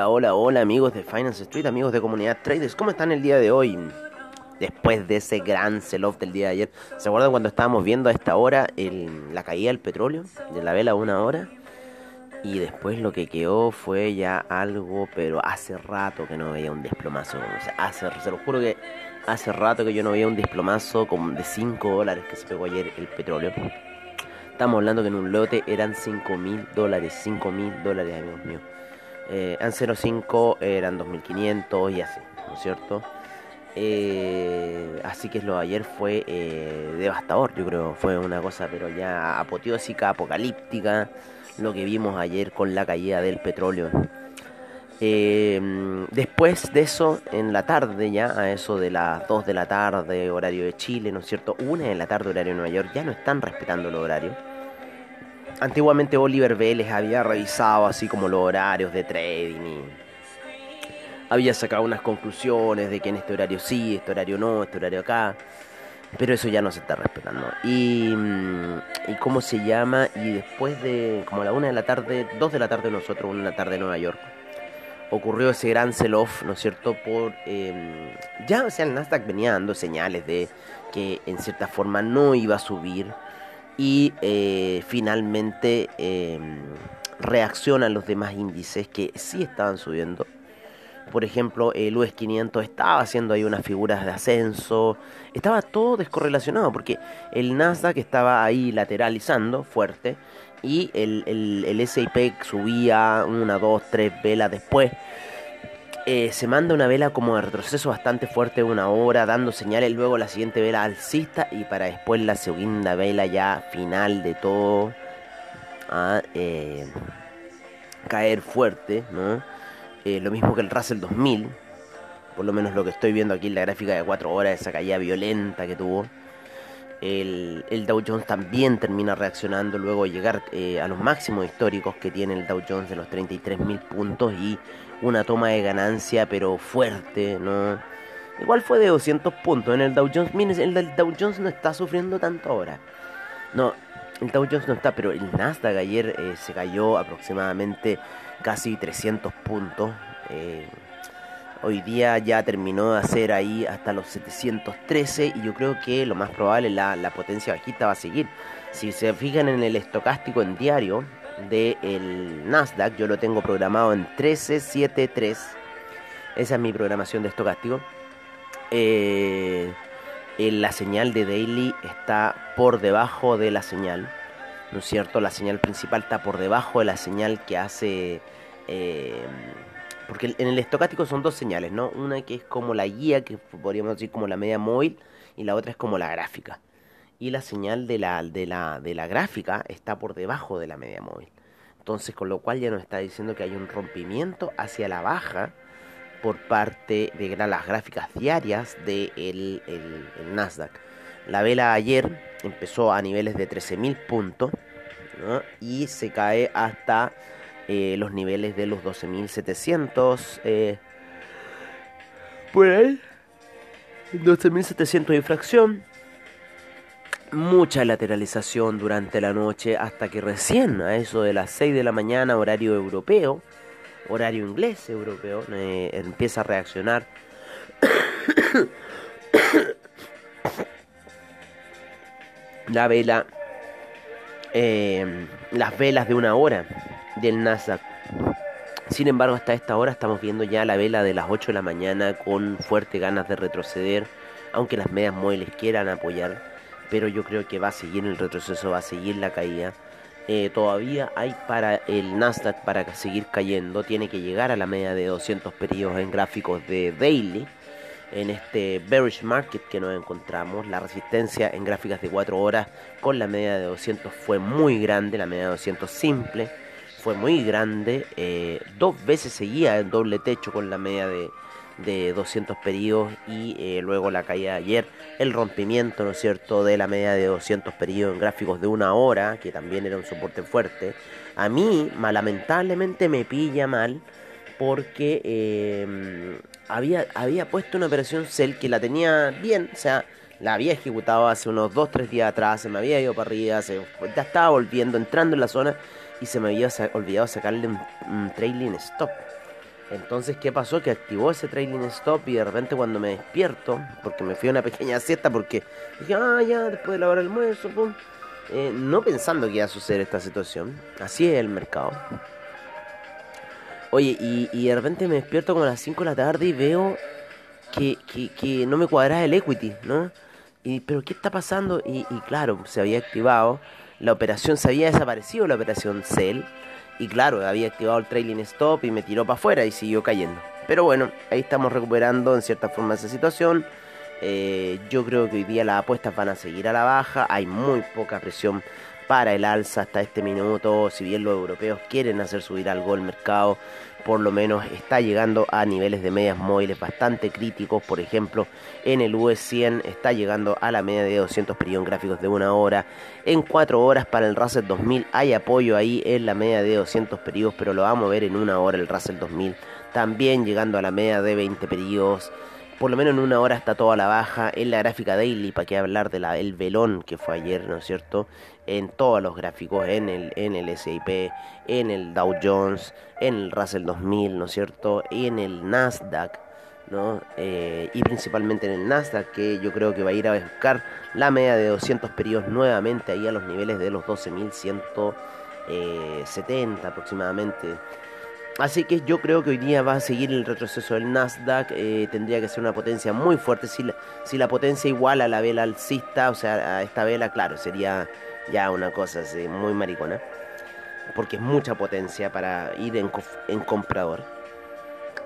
Hola, hola, hola amigos de Finance Street, amigos de Comunidad Traders, ¿cómo están el día de hoy? Después de ese gran sell-off del día de ayer, ¿se acuerdan cuando estábamos viendo a esta hora el- la caída del petróleo de la vela una hora? Y después lo que quedó fue ya algo, pero hace rato que no veía un desplomazo. O sea, hace, se lo juro que hace rato que yo no veía un desplomazo como de 5 dólares que se pegó ayer el petróleo. Estamos hablando que en un lote eran 5 mil dólares, 5 mil dólares, amigos míos. Eh, en 0.5 eran 2.500 y así, ¿no es cierto? Eh, así que lo de ayer fue eh, devastador, yo creo. Fue una cosa, pero ya apoteósica, apocalíptica, lo que vimos ayer con la caída del petróleo. Eh, después de eso, en la tarde ya, a eso de las 2 de la tarde, horario de Chile, ¿no es cierto? 1 de la tarde, horario de Nueva York, ya no están respetando los horarios. Antiguamente Oliver Vélez había revisado así como los horarios de trading y había sacado unas conclusiones de que en este horario sí, este horario no, este horario acá. Pero eso ya no se está respetando. Y, mm, cómo se llama, y después de como a la una de la tarde, dos de la tarde nosotros, una de la tarde en Nueva York, ocurrió ese gran sell-off, ¿no es cierto? Por eh, ya, sea, el Nasdaq venía dando señales de que en cierta forma no iba a subir y eh, finalmente eh, reaccionan los demás índices que sí estaban subiendo. Por ejemplo, el US 500 estaba haciendo ahí unas figuras de ascenso. Estaba todo descorrelacionado porque el Nasdaq estaba ahí lateralizando fuerte y el, el, el S&P subía una, dos, tres velas después. Eh, se manda una vela como de retroceso bastante fuerte una hora, dando señales, luego la siguiente vela alcista y para después la segunda vela ya final de todo a eh, caer fuerte, ¿no? Eh, lo mismo que el Russell 2000, por lo menos lo que estoy viendo aquí en la gráfica de 4 horas, esa caída violenta que tuvo. El, Dow Jones también termina reaccionando luego de llegar a los máximos históricos que tiene el Dow Jones de los 33.000 puntos y una toma de ganancia pero fuerte, ¿no? Igual fue de 200 puntos en el Dow Jones. Miren, el Dow Jones no está sufriendo tanto ahora. No, el Dow Jones no está, pero el Nasdaq ayer eh, se cayó aproximadamente casi 300 puntos. Eh, hoy día ya terminó de hacer ahí hasta los 713 y yo creo que lo más probable la, la potencia bajista va a seguir. Si se fijan en el estocástico en diario del Nasdaq, yo lo tengo programado en 1373. Esa es mi programación de estocástico. Eh, en la señal de daily está por debajo de la señal, ¿no es cierto? La señal principal está por debajo de la señal que hace... eh, porque en el estocástico son dos señales, ¿no? Una que es como la guía, que podríamos decir como la media móvil, y la otra es como la gráfica. Y la señal de la, de la, de la gráfica está por debajo de la media móvil. Entonces, con lo cual ya nos está diciendo que hay un rompimiento hacia la baja por parte de las gráficas diarias del de el, el- Nasdaq. La vela ayer empezó a niveles de 13.000 puntos y se cae hasta eh, los niveles de los 12.700. Eh, por ahí. 12.700 de fracción. Mucha lateralización durante la noche hasta que recién a eso de las 6 de la mañana horario europeo, horario inglés europeo, eh, empieza a reaccionar. la vela, eh, las velas de una hora del Nasdaq Sin embargo, hasta esta hora estamos viendo ya la vela de las 8 de la mañana con fuertes ganas de retroceder, aunque las medias móviles quieran apoyar, pero yo creo que va a seguir el retroceso, va a seguir la caída. Eh, todavía hay para el Nasdaq para seguir cayendo, tiene que llegar a la media de 200 periodos en gráficos de daily. En este bearish market que nos encontramos, la resistencia en gráficas de 4 horas con la media de 200 fue muy grande, la media de 200 simple fue muy grande, eh, dos veces seguía en doble techo con la media de, de 200 periodos y eh, luego la caída de ayer, el rompimiento, ¿no es cierto?, de la media de 200 periodos en gráficos de una hora, que también era un soporte fuerte. A mí, lamentablemente, me pilla mal porque eh, había, había puesto una operación Cell que la tenía bien, o sea, la había ejecutado hace unos 2-3 días atrás, se me había ido para arriba, se, ya estaba volviendo, entrando en la zona y se me había olvidado sacarle un, un trailing stop. Entonces, ¿qué pasó? Que activó ese trailing stop y de repente cuando me despierto, porque me fui a una pequeña siesta, porque dije, ah, ya, después de la hora del almuerzo, pum, eh, no pensando que iba a suceder esta situación. Así es el mercado. Oye, y, de repente me despierto como a las 5 de la tarde y veo que, no me cuadraba el equity, ¿no? Y, pero ¿qué está pasando? Y, claro, se había activado, la operación, se había desaparecido la operación Cell. Y claro, había activado el trailing stop y me tiró para afuera y siguió cayendo. Pero bueno, ahí estamos recuperando en cierta forma esa situación. Eh, yo creo que hoy día las apuestas van a seguir a la baja. Hay muy poca presión para el alza hasta este minuto. Si bien los europeos quieren hacer subir algo el mercado, por lo menos está llegando a niveles de medias móviles bastante críticos. Por ejemplo, en el US 100 está llegando a la media de 200 periodos gráficos de una hora. En 4 horas para el Russell 2000 hay apoyo ahí en la media de 200 periodos, pero lo vamos a ver en una hora el Russell 2000. También llegando a la media de 20 periodos por lo menos en una hora está toda la baja. En la gráfica daily, para qué hablar del el velón que fue ayer, ¿no es cierto? En todos los gráficos, en el, en el SIP, en el Dow Jones, en el Russell 2000, ¿no es cierto? Y en el Nasdaq, ¿no? Eh, y principalmente en el Nasdaq, que yo creo que va a ir a buscar la media de 200 periodos nuevamente ahí a los niveles de los 12.170 aproximadamente. Así que yo creo que hoy día va a seguir el retroceso del Nasdaq. Eh, tendría que ser una potencia muy fuerte. Si la, si la potencia igual a la vela alcista, o sea, a esta vela, claro, sería ya una cosa así, muy maricona. Porque es mucha potencia para ir en, comprador.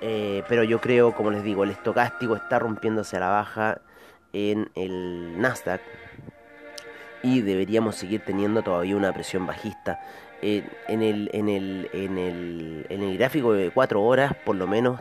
Eh, pero yo creo, como les digo, el estocástico está rompiéndose a la baja en el Nasdaq. Y deberíamos seguir teniendo todavía una presión bajista en, el, en, el, en, el, en el gráfico de 4 horas, por lo menos,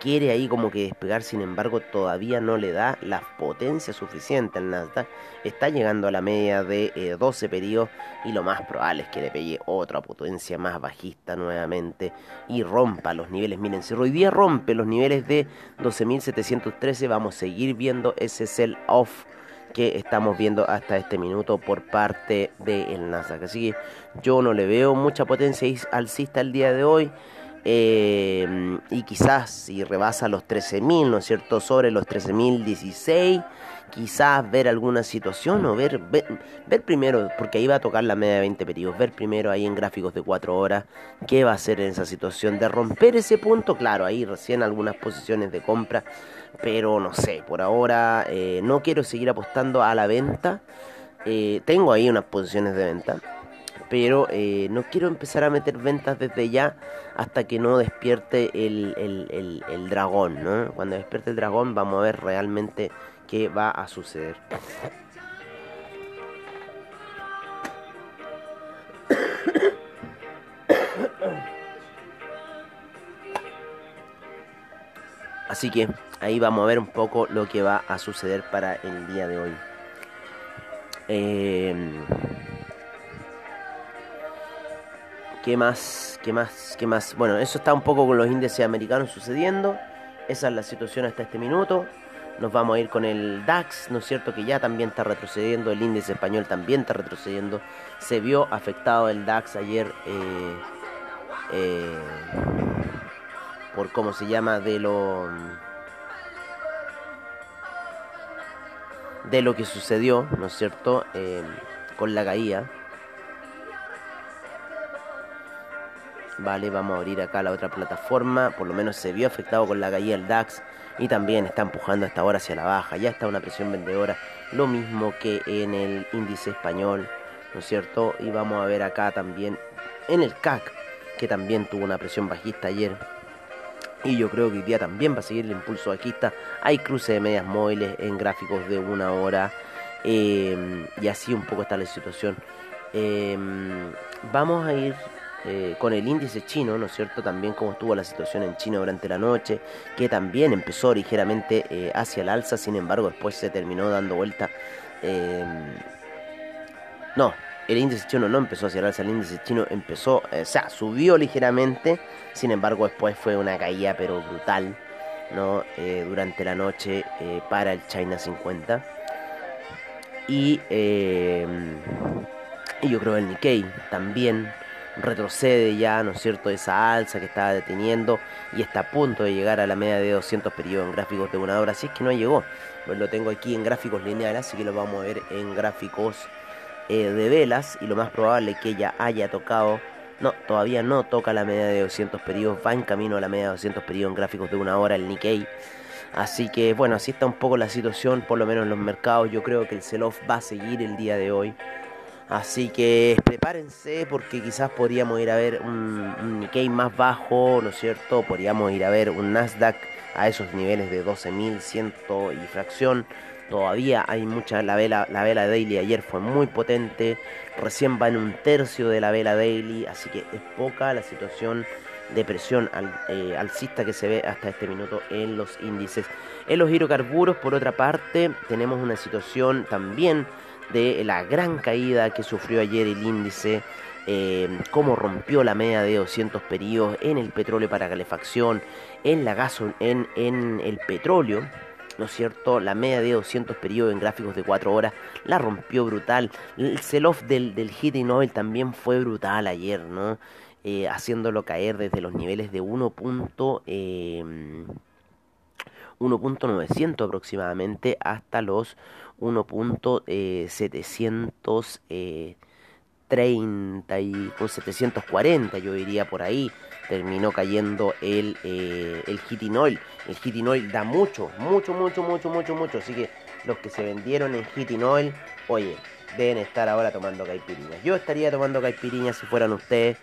quiere ahí como que despegar, sin embargo, todavía no le da la potencia suficiente al Nasdaq. Está llegando a la media de 12 periodos y lo más probable es que le pegue otra potencia más bajista nuevamente y rompa los niveles. Miren, si hoy día rompe los niveles de 12.713, vamos a seguir viendo ese sell off que estamos viendo hasta este minuto por parte del Nasdaq. Así que yo no le veo mucha potencia alcista el día de hoy. Eh, y quizás si rebasa los 13.000, ¿no es cierto? Sobre los 13.016, quizás ver alguna situación o ver, ver, primero, porque ahí va a tocar la media de 20 periodos, ver primero ahí en gráficos de 4 horas qué va a hacer en esa situación. De romper ese punto, claro, ahí recién algunas posiciones de compra pero no sé, por ahora eh, no quiero seguir apostando a la venta. Eh, tengo ahí unas posiciones de venta, pero eh, no quiero empezar a meter ventas desde ya hasta que no despierte el, el, el, el dragón. ¿no? Cuando despierte el dragón vamos a ver realmente qué va a suceder. Así que ahí vamos a ver un poco lo que va a suceder para el día de hoy. Eh, ¿Qué más? ¿Qué más? ¿Qué más? Bueno, eso está un poco con los índices americanos sucediendo. Esa es la situación hasta este minuto. Nos vamos a ir con el DAX, ¿no es cierto? Que ya también está retrocediendo. El índice español también está retrocediendo. Se vio afectado el DAX ayer. Eh, eh, por cómo se llama de lo de lo que sucedió, ¿no es cierto?, eh, con la caída. Vale, vamos a abrir acá la otra plataforma. Por lo menos se vio afectado con la caída del DAX. Y también está empujando hasta ahora hacia la baja. Ya está una presión vendedora. Lo mismo que en el índice español. ¿No es cierto? Y vamos a ver acá también en el CAC. Que también tuvo una presión bajista ayer. Y yo creo que hoy día también va a seguir el impulso bajista. Hay cruce de medias móviles en gráficos de una hora. Eh, y así un poco está la situación. Eh, vamos a ir eh, con el índice chino, ¿no es cierto? También cómo estuvo la situación en China durante la noche, que también empezó ligeramente eh, hacia el alza, sin embargo después se terminó dando vuelta. eh, no, el índice chino no empezó hacia el alza, el índice chino empezó, eh, o sea, subió ligeramente, sin embargo después fue una caída pero brutal, ¿no? Eh, durante la noche eh, para el China 50. Y, y yo creo el Nikkei también retrocede ya, ¿no es cierto?, esa alza que estaba deteniendo y está a punto de llegar a la media de 200 periodos en gráficos de una hora, si es que no llegó. Pues lo tengo aquí en gráficos lineales, así que lo vamos a ver en gráficos eh, de velas y lo más probable es que ya haya tocado, no, todavía no toca la media de 200 periodos, va en camino a la media de 200 periodos en gráficos de una hora el Nikkei. Así que bueno, así está un poco la situación, por lo menos en los mercados. Yo creo que el sell-off va a seguir el día de hoy. Así que prepárense porque quizás podríamos ir a ver un, un Nikkei más bajo, ¿no es cierto? Podríamos ir a ver un Nasdaq a esos niveles de 12.100 y fracción. Todavía hay mucha, la vela, la vela daily ayer fue muy potente, recién va en un tercio de la vela daily, así que es poca la situación de presión al, eh, alcista que se ve hasta este minuto en los índices. En los hidrocarburos, por otra parte, tenemos una situación también de la gran caída que sufrió ayer el índice, eh, cómo rompió la media de 200 periodos en el petróleo para calefacción, en la gasol en, en el petróleo. ¿No es cierto? La media de 200 periodos en gráficos de 4 horas la rompió brutal. El sell-off del, del heating oil también fue brutal ayer, ¿no? Eh, haciéndolo caer desde los niveles de 1. Eh, 1.900 aproximadamente hasta los 1.730 y con 740 yo diría por ahí terminó cayendo el, eh, el heating oil el heating oil da mucho mucho mucho mucho mucho mucho. Así que los que se vendieron en heating oil oye deben estar ahora tomando caipiriñas. Yo estaría tomando caipiriñas si fueran ustedes.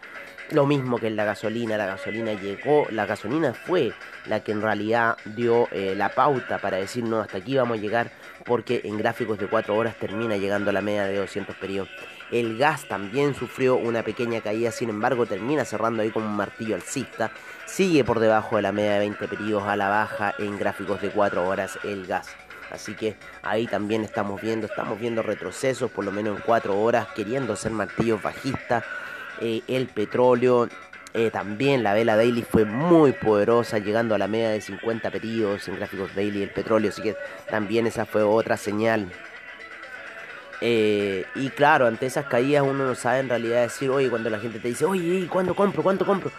Lo mismo que en la gasolina, la gasolina llegó, la gasolina fue la que en realidad dio eh, la pauta para decir no, hasta aquí vamos a llegar, porque en gráficos de 4 horas termina llegando a la media de 200 periodos. El gas también sufrió una pequeña caída, sin embargo termina cerrando ahí como un martillo alcista, sigue por debajo de la media de 20 periodos a la baja en gráficos de 4 horas el gas. Así que ahí también estamos viendo, estamos viendo retrocesos, por lo menos en 4 horas, queriendo ser martillos bajistas eh, el petróleo. Eh, también la vela daily fue muy poderosa, llegando a la media de 50 periodos en gráficos daily el petróleo. Así que también esa fue otra señal. Eh, y claro, ante esas caídas uno no sabe en realidad decir, oye, cuando la gente te dice, oye, ¿cuándo compro? ¿Cuánto compro?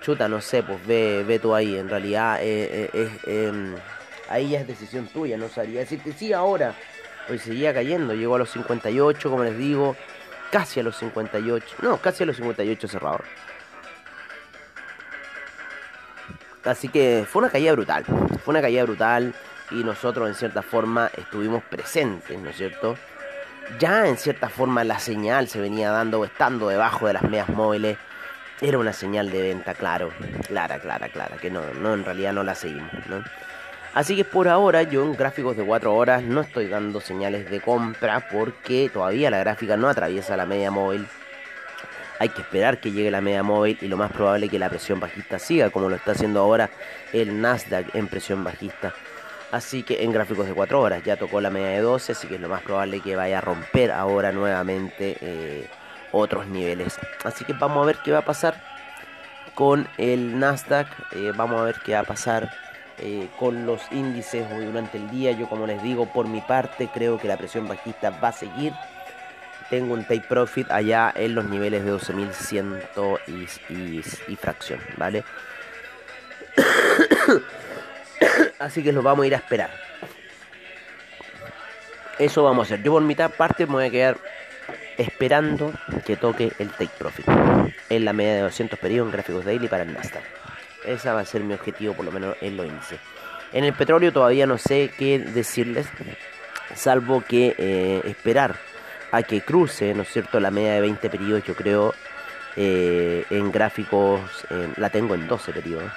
Chuta, no sé, pues ve, ve tú ahí. En realidad, eh, eh, eh, ahí ya es decisión tuya. No sabría decirte, sí, ahora. Hoy seguía cayendo, llegó a los 58, como les digo casi a los 58, no, casi a los 58 cerrado. Así que fue una caída brutal, fue una caída brutal y nosotros en cierta forma estuvimos presentes, ¿no es cierto? Ya en cierta forma la señal se venía dando, estando debajo de las medias móviles, era una señal de venta, claro, clara, clara, clara, que no, no, en realidad no la seguimos, ¿no? Así que por ahora yo en gráficos de 4 horas no estoy dando señales de compra porque todavía la gráfica no atraviesa la media móvil. Hay que esperar que llegue la media móvil y lo más probable es que la presión bajista siga como lo está haciendo ahora el Nasdaq en presión bajista. Así que en gráficos de 4 horas ya tocó la media de 12, así que es lo más probable que vaya a romper ahora nuevamente eh, otros niveles. Así que vamos a ver qué va a pasar con el Nasdaq. Eh, vamos a ver qué va a pasar eh, con los índices durante el día. Yo como les digo, por mi parte creo que la presión bajista va a seguir. Tengo un take profit allá en los niveles de 12.100 y, y, fracción, ¿vale? Así que lo vamos a ir a esperar. Eso vamos a hacer. Yo por mitad parte me voy a quedar esperando que toque el take profit en la media de 200 periodos en gráficos daily para el Nasdaq. Ese va a ser mi objetivo, por lo menos en los índices. En el petróleo todavía no sé qué decirles, salvo que eh, esperar a que cruce, ¿no es cierto?, la media de 20 periodos, yo creo, eh, en gráficos, la tengo en 12 periodos.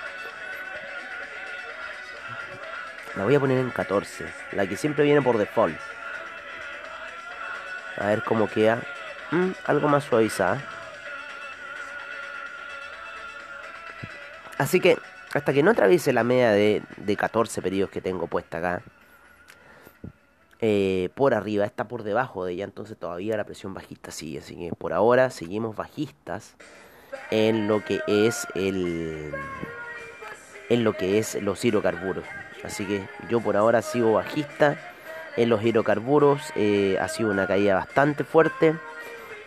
La voy a poner en 14, la que siempre viene por default. A ver cómo queda. Mm, algo más suavizada. Así que hasta que no atraviese la media de, de 14 periodos que tengo puesta acá, eh, por arriba, está por debajo de ella, entonces todavía la presión bajista sigue. Así que por ahora seguimos bajistas en lo que es el en lo que es los hidrocarburos. Así que yo por ahora sigo bajista en los hidrocarburos. Eh, ha sido una caída bastante fuerte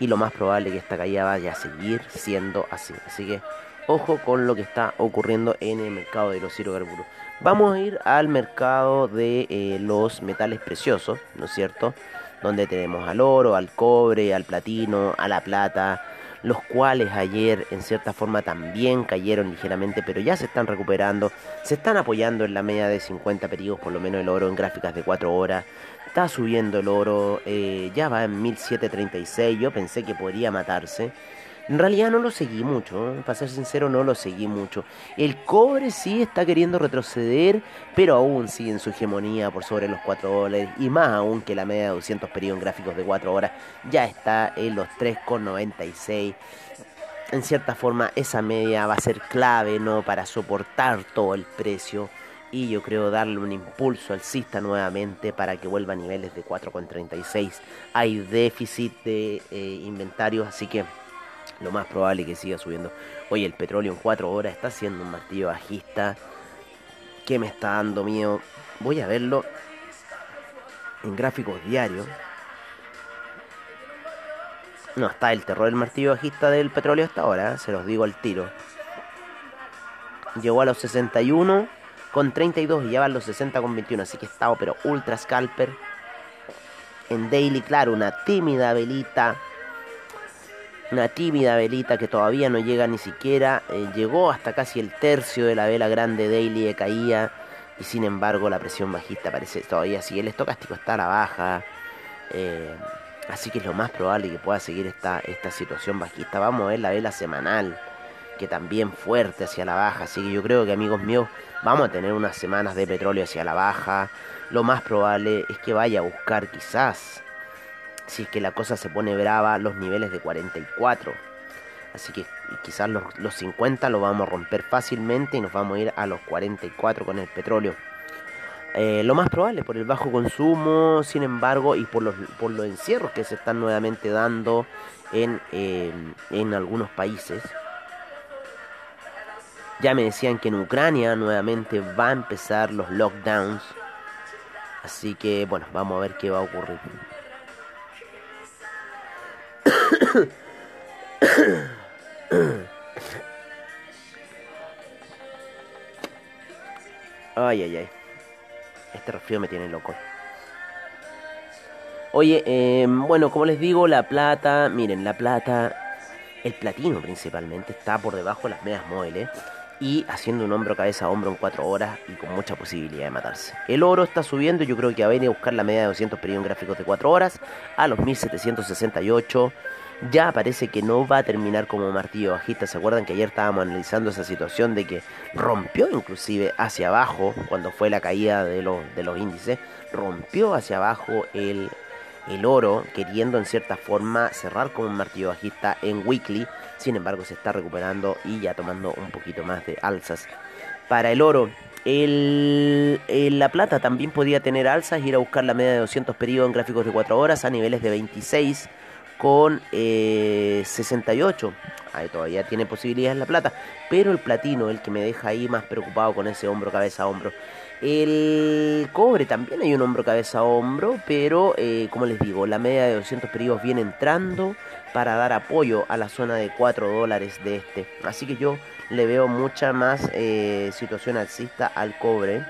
y lo más probable que esta caída vaya a seguir siendo así. Así que ojo con lo que está ocurriendo en el mercado de los hidrocarburos. Vamos a ir al mercado de eh, los metales preciosos, ¿no es cierto? Donde tenemos al oro, al cobre, al platino, a la plata, los cuales ayer en cierta forma también cayeron ligeramente, pero ya se están recuperando, se están apoyando en la media de 50 periodos, por lo menos el oro en gráficas de 4 horas. Está subiendo el oro, eh, ya va en 1736, yo pensé que podría matarse. En realidad no lo seguí mucho, ¿eh? para ser sincero no lo seguí mucho. El cobre sí está queriendo retroceder, pero aún sigue en su hegemonía por sobre los 4 dólares y más aún que la media de 200 periodos gráficos de 4 horas ya está en los 3,96. En cierta forma esa media va a ser clave ¿no? para soportar todo el precio y yo creo darle un impulso alcista nuevamente para que vuelva a niveles de 4,36. Hay déficit de eh, inventario, así que lo más probable es que siga subiendo. Hoy el petróleo en 4 horas está siendo un martillo bajista que me está dando miedo. Voy a verlo en gráficos diarios. No, está el terror del martillo bajista del petróleo hasta ahora, ¿eh? se los digo al tiro. Llegó a los 61 con 32 y ya va a los 60 con 21, así que estaba pero ultra scalper. En daily, claro, una tímida velita una tímida velita que todavía no llega ni siquiera, eh, llegó hasta casi el tercio de la vela grande daily de caía y sin embargo la presión bajista parece todavía así, el estocástico está a la baja, eh, así que es lo más probable que pueda seguir esta, esta situación bajista. Vamos a ver la vela semanal, que también fuerte hacia la baja, así que yo creo que amigos míos vamos a tener unas semanas de petróleo hacia la baja, lo más probable es que vaya a buscar quizás si es que la cosa se pone brava, los niveles de 44. Así que quizás los, los 50 lo vamos a romper fácilmente y nos vamos a ir a los 44 con el petróleo. Eh, lo más probable por el bajo consumo, sin embargo, y por los, por los encierros que se están nuevamente dando en, eh, en algunos países. Ya me decían que en Ucrania nuevamente va a empezar los lockdowns. Así que bueno, vamos a ver qué va a ocurrir. Ay, ay, ay. Este resfrío me tiene loco. Oye, eh, bueno, como les digo, la plata, miren, la plata, el platino principalmente, está por debajo de las medias móviles y haciendo un hombro cabeza a hombro en 4 horas y con mucha posibilidad de matarse. El oro está subiendo, yo creo que va a venir a buscar la media de 200 periodos gráficos de 4 horas a los 1768 ya parece que no va a terminar como martillo bajista. ¿Se acuerdan que ayer estábamos analizando esa situación de que rompió inclusive hacia abajo cuando fue la caída de, los, de los índices? Rompió hacia abajo el, el oro, queriendo en cierta forma cerrar como un martillo bajista en weekly. Sin embargo, se está recuperando y ya tomando un poquito más de alzas. Para el oro, el, la plata también podía tener alzas, ir a buscar la media de 200 periodos en gráficos de 4 horas a niveles de 26 con 68. Eh, ahí todavía tiene posibilidades la plata. Pero el platino, el que me deja ahí más preocupado con ese hombro, cabeza, hombro. El cobre también hay un hombro, cabeza, hombro. Pero eh, como les digo, la media de 200 periodos viene entrando para dar apoyo a la zona de 4 dólares de este. Así que yo le veo mucha más eh, situación alcista al cobre.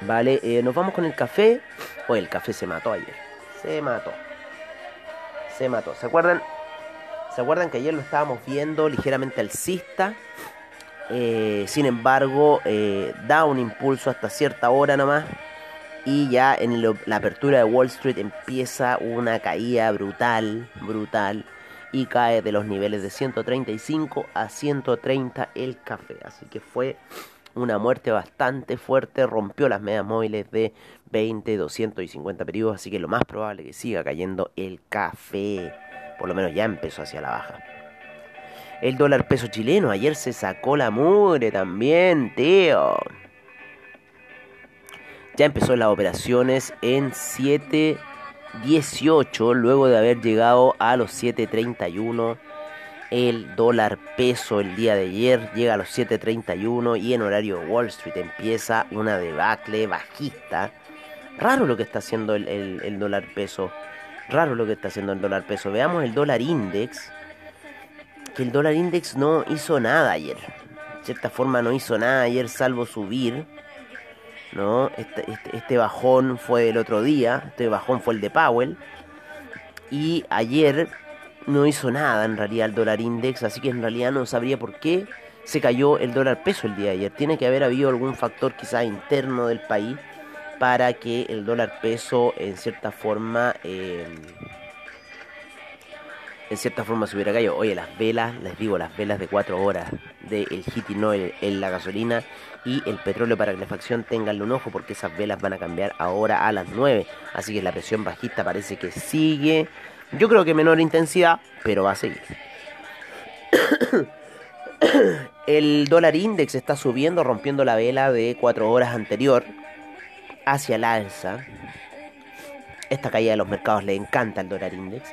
Vale, nos vamos con el café. O el café se mató ayer. Se mató. Se mató. ¿Se acuerdan? ¿Se acuerdan que ayer lo estábamos viendo ligeramente alcista? Eh, sin embargo, eh, da un impulso hasta cierta hora nomás. Y ya en la apertura de Wall Street empieza una caída brutal, brutal. Y cae de los niveles de 135 a 130 el café. Así que fue una muerte bastante fuerte. Rompió las medias móviles de 20, 200 y 50 periodos. Así que lo más probable que siga cayendo el café. Por lo menos ya empezó hacia la baja. El dólar peso chileno ayer se sacó la mugre también, tío. Ya empezó las operaciones en 7.18 luego de haber llegado a los 7.31. El dólar peso el día de ayer llega a los 7.31 y en horario Wall Street empieza una debacle bajista. Raro lo que está haciendo el, el- el dólar peso. Raro lo que está haciendo el dólar peso. Veamos el dólar index que el dólar index no hizo nada ayer. De cierta forma no hizo nada ayer salvo subir. ¿No? Este, este, este bajón fue del otro día. Este bajón fue el de Powell. Y ayer no hizo nada en realidad el dólar index. Así que en realidad no sabría por qué se cayó el dólar peso el día de ayer. Tiene que haber habido algún factor quizás interno del país para que el dólar peso en cierta forma... eh, en cierta forma se hubiera caído. Oye, las velas, les digo, las velas de 4 horas del heating oil en la gasolina y el petróleo para calefacción, ténganle un ojo porque esas velas van a cambiar ahora a las 9. Así que la presión bajista parece que sigue. Yo creo que menor intensidad, pero va a seguir. El dólar index está subiendo, rompiendo la vela de 4 horas anterior hacia el alza. Esta caída de los mercados le encanta al dólar index.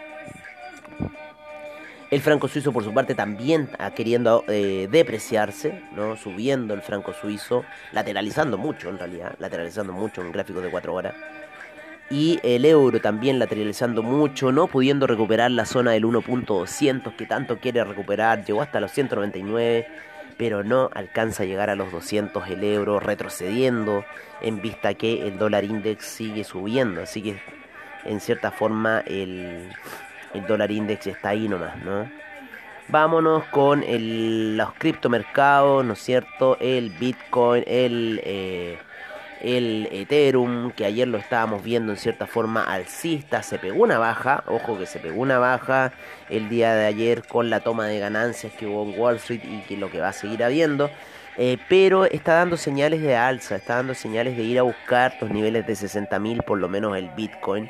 El franco suizo, por su parte, también queriendo eh, depreciarse, ¿no? Subiendo el franco suizo, lateralizando mucho en realidad, lateralizando mucho en gráficos de 4 horas. Y el euro también lateralizando mucho, no pudiendo recuperar la zona del 1.200 que tanto quiere recuperar. Llegó hasta los 199, pero no alcanza a llegar a los 200 el euro, retrocediendo en vista que el dólar index sigue subiendo. Así que, en cierta forma, el, el dólar index está ahí nomás, ¿no? Vámonos con el- los criptomercados, ¿no es cierto? El Bitcoin, el, eh, el Ethereum, que ayer lo estábamos viendo en cierta forma alcista, se pegó una baja, ojo que se pegó una baja el día de ayer con la toma de ganancias que hubo en Wall Street y que lo que va a seguir habiendo. eh, pero está dando señales de alza, está dando señales de ir a buscar los niveles de 60.000 por lo menos el Bitcoin.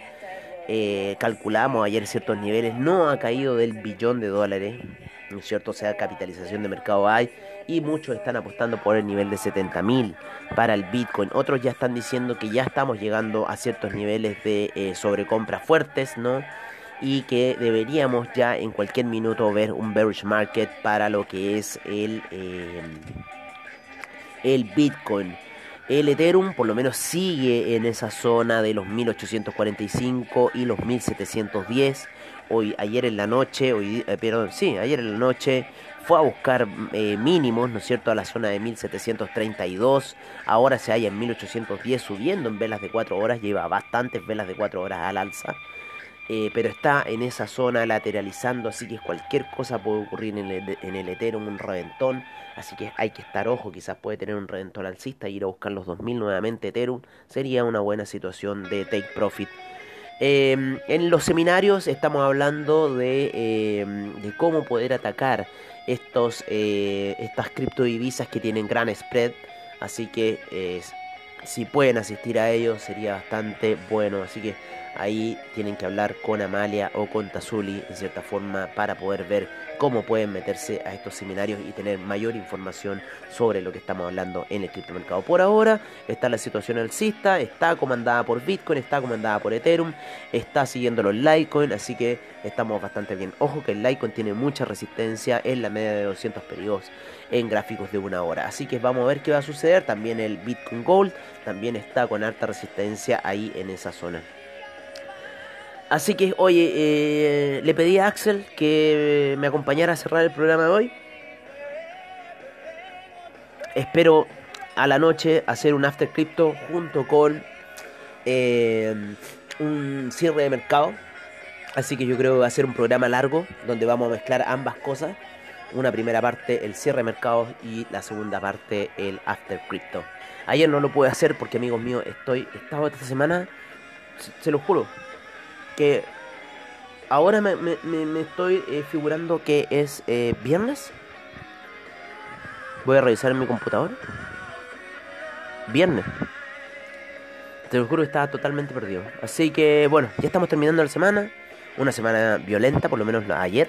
Eh, calculamos ayer ciertos niveles, no ha caído del billón de dólares, ¿no es cierto? O sea, capitalización de mercado hay y muchos están apostando por el nivel de 70 mil para el Bitcoin. Otros ya están diciendo que ya estamos llegando a ciertos niveles de eh, sobrecompra fuertes, ¿no? Y que deberíamos ya en cualquier minuto ver un bearish market para lo que es el, eh, el Bitcoin. El Ethereum por lo menos sigue en esa zona de los 1845 y los 1710. Hoy, ayer en la noche, hoy, eh, perdón, sí, ayer en la noche fue a buscar eh, mínimos, ¿no es cierto?, a la zona de 1732. Ahora se halla en 1810 subiendo en velas de 4 horas, lleva bastantes velas de 4 horas al alza. Eh, pero está en esa zona lateralizando, así que cualquier cosa puede ocurrir en el, en el Ethereum, un reventón, así que hay que estar ojo, quizás puede tener un reventón alcista, ir a buscar los 2000 nuevamente Ethereum, sería una buena situación de take profit. Eh, en los seminarios estamos hablando de, eh, de cómo poder atacar estos, eh, estas criptodivisas que tienen gran spread, así que eh, si pueden asistir a ellos sería bastante bueno, así que ahí tienen que hablar con Amalia o con Tazuli en cierta forma para poder ver cómo pueden meterse a estos seminarios y tener mayor información sobre lo que estamos hablando en el criptomercado. Por ahora está la situación alcista, está comandada por Bitcoin, está comandada por Ethereum, está siguiendo los Litecoin, así que estamos bastante bien. Ojo que el Litecoin tiene mucha resistencia en la media de 200 periodos en gráficos de una hora. Así que vamos a ver qué va a suceder. También el Bitcoin Gold también está con alta resistencia ahí en esa zona. Así que, oye, eh, le pedí a Axel que me acompañara a cerrar el programa de hoy. Espero a la noche hacer un after crypto junto con eh, un cierre de mercado. Así que yo creo que va a ser un programa largo donde vamos a mezclar ambas cosas. Una primera parte, el cierre de mercados y la segunda parte, el after crypto. Ayer no lo pude hacer porque amigos míos, estoy, estado esta semana, se, se lo juro, que ahora me, me- estoy eh, figurando que es eh, viernes. Voy a revisar en mi computadora. Viernes. Te lo juro que estaba totalmente perdido. Así que bueno, ya estamos terminando la semana. Una semana violenta, por lo menos ayer.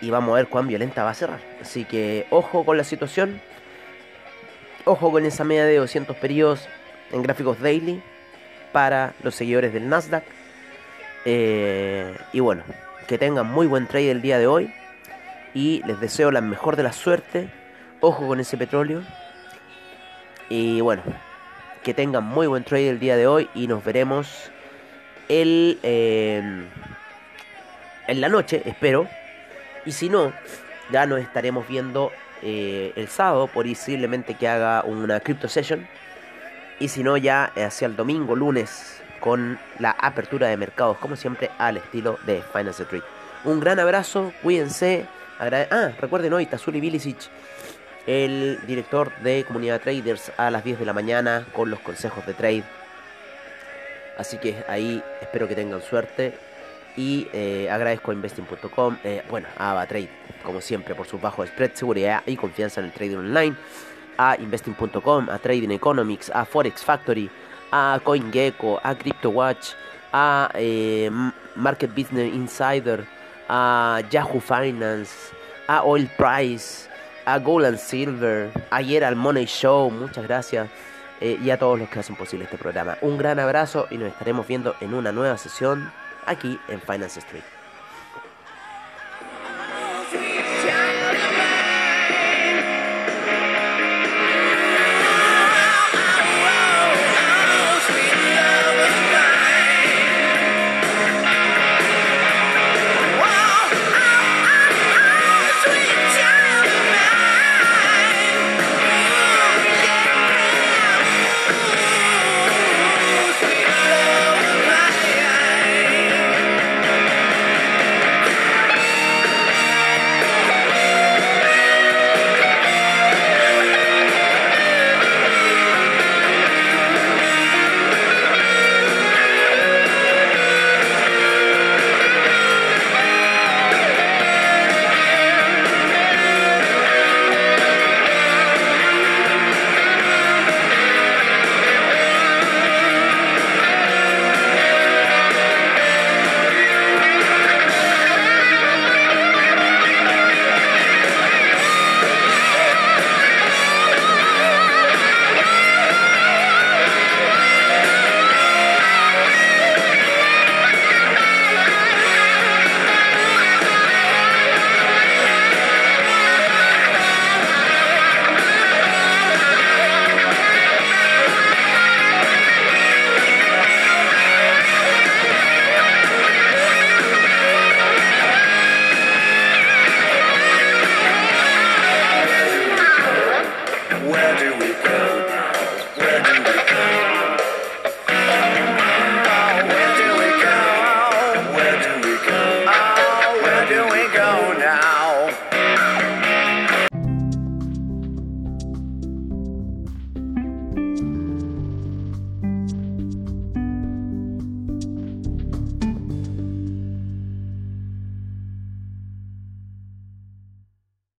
Y vamos a ver cuán violenta va a cerrar. Así que ojo con la situación. Ojo con esa media de 200 periodos en gráficos daily para los seguidores del Nasdaq. Eh, y bueno, que tengan muy buen trade el día de hoy. Y les deseo la mejor de la suerte. Ojo con ese petróleo. Y bueno, que tengan muy buen trade el día de hoy. Y nos veremos el, eh, en la noche, espero. Y si no, ya nos estaremos viendo eh, el sábado. Posiblemente que haga una crypto session. Y si no, ya hacia el domingo, lunes, con la apertura de mercados, como siempre, al estilo de Finance Street. Un gran abrazo, cuídense. ah, recuerden hoy, Tazuli Bilicic, el director de Comunidad Traders, a las 10 de la mañana con los consejos de trade. Así que ahí espero que tengan suerte. Y eh, agradezco a investing.com, eh, bueno, a AvaTrade, como siempre, por su bajo spread, seguridad y confianza en el trading online. A investing.com, a Trading Economics, a Forex Factory, a CoinGecko, a CryptoWatch, a eh, Market Business Insider, a Yahoo Finance, a Oil Price, a Gold and Silver, ayer al Money Show, muchas gracias. eh, y a todos los que hacen posible este programa. Un gran abrazo y nos estaremos viendo en una nueva sesión aquí en Finance Street.